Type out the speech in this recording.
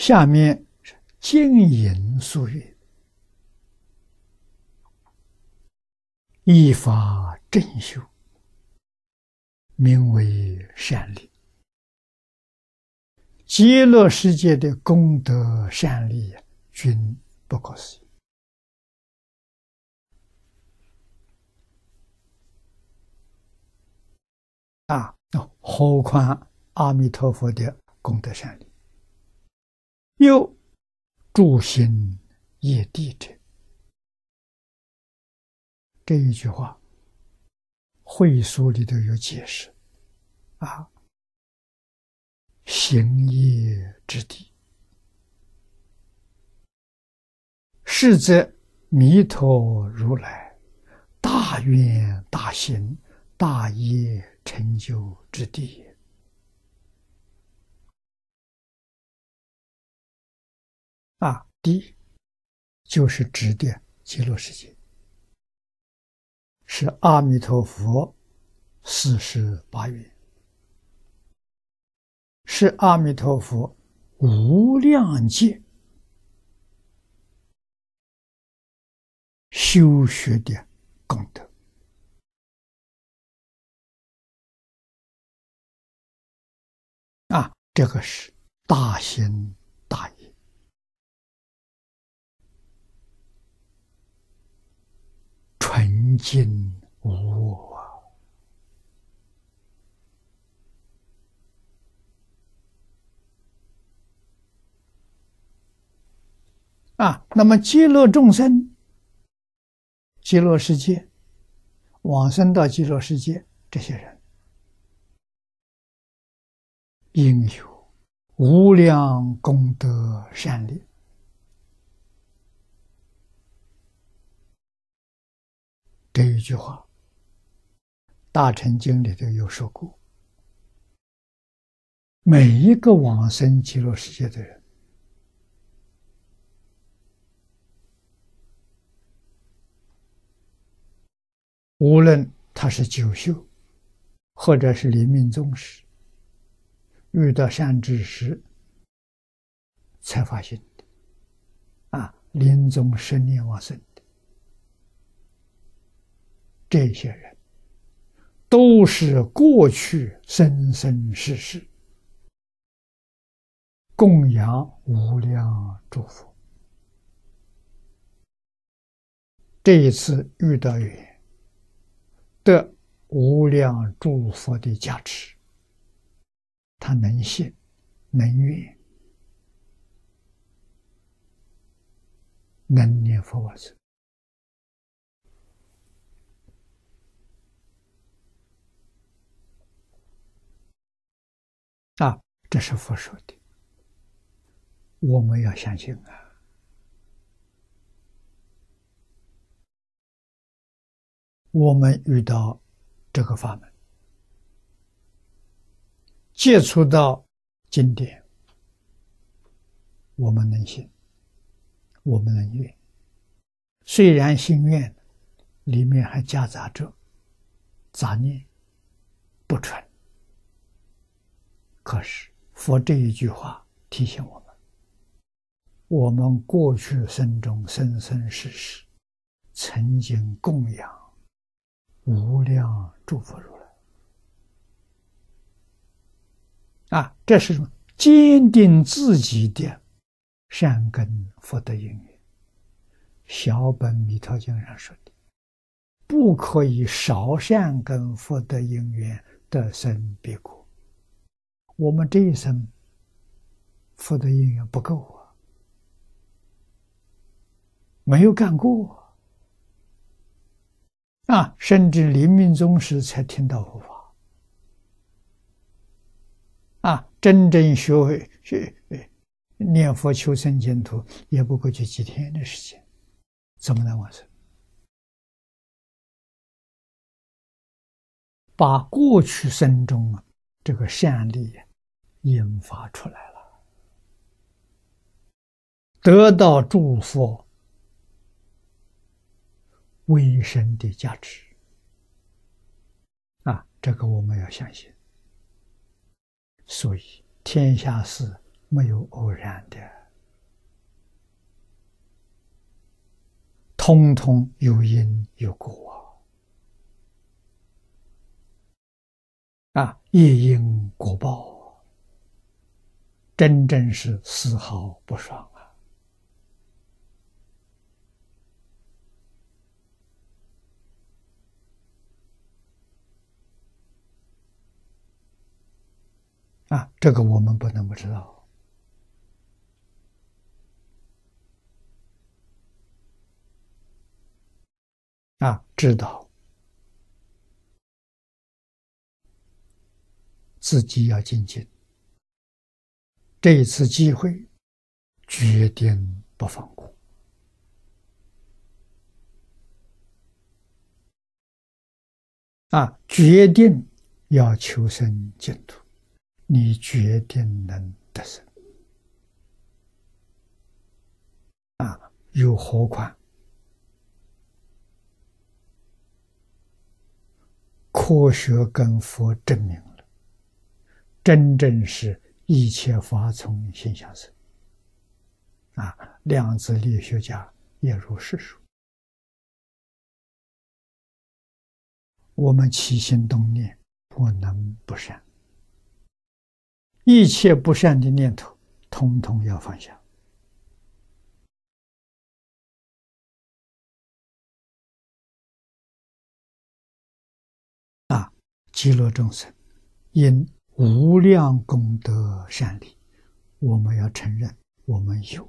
下面是经营俗语，依法正修，名为善利。极乐世界的功德善利均不可思议啊！何况阿弥陀佛的功德善利？又诸行业地者，这一句话，会书里头有解释啊。行业之地，是则弥陀如来大愿大行大业成就之地。啊，第一就是指点极乐世界，是阿弥陀佛四十八愿，是阿弥陀佛无量劫修学的功德。啊，这个是大行大业。纯净无我啊！那么极乐众生、极乐世界、往生到极乐世界，这些人应有无量功德善利。这一句话，《大乘经》里头有说过：每一个往生极乐世界的人，无论他是九修，或者是临命终时遇到善知识才发现的，啊，临终生念往生。这些人都是过去生生世世供养无量诸佛，这一次遇到缘，得无量诸佛的加持，他能信，能愿，能念佛往生。啊，这是佛说的，我们要相信啊！我们遇到这个法门，接触到经典，我们能信，我们能愿。虽然心愿里面还夹杂着杂念，不纯。可是，佛这一句话提醒我们：我们过去生中生生世世曾经供养无量诸佛如来啊，这是什么？坚定自己的善根福德因缘。小本弥陀经上说的，不可以少善根福德因缘得生彼国。我们这一生福德因缘不够啊，没有干过啊，甚至临命终时才听到佛法啊，真正学会学念佛求生净土，也不过就几天的时间，怎么能完成？把过去生中啊这个善力。引发出来了，得到诸佛微生的价值啊！这个我们要相信。所以天下事没有偶然的，通通有因有果啊！业因果报，真正是丝毫不爽。啊，啊这个我们不能不知道。啊，知道自己要精进，这一次机会决定不放过。啊，决定要求生净土。你决定能得胜啊！又何况科学跟佛证明了，真正是一切法从心想生啊！量子力学家也如是说。我们起心动念不能不善。一切不善的念头，通通要放下。啊，极乐众生因无量功德善利，我们要承认我们有。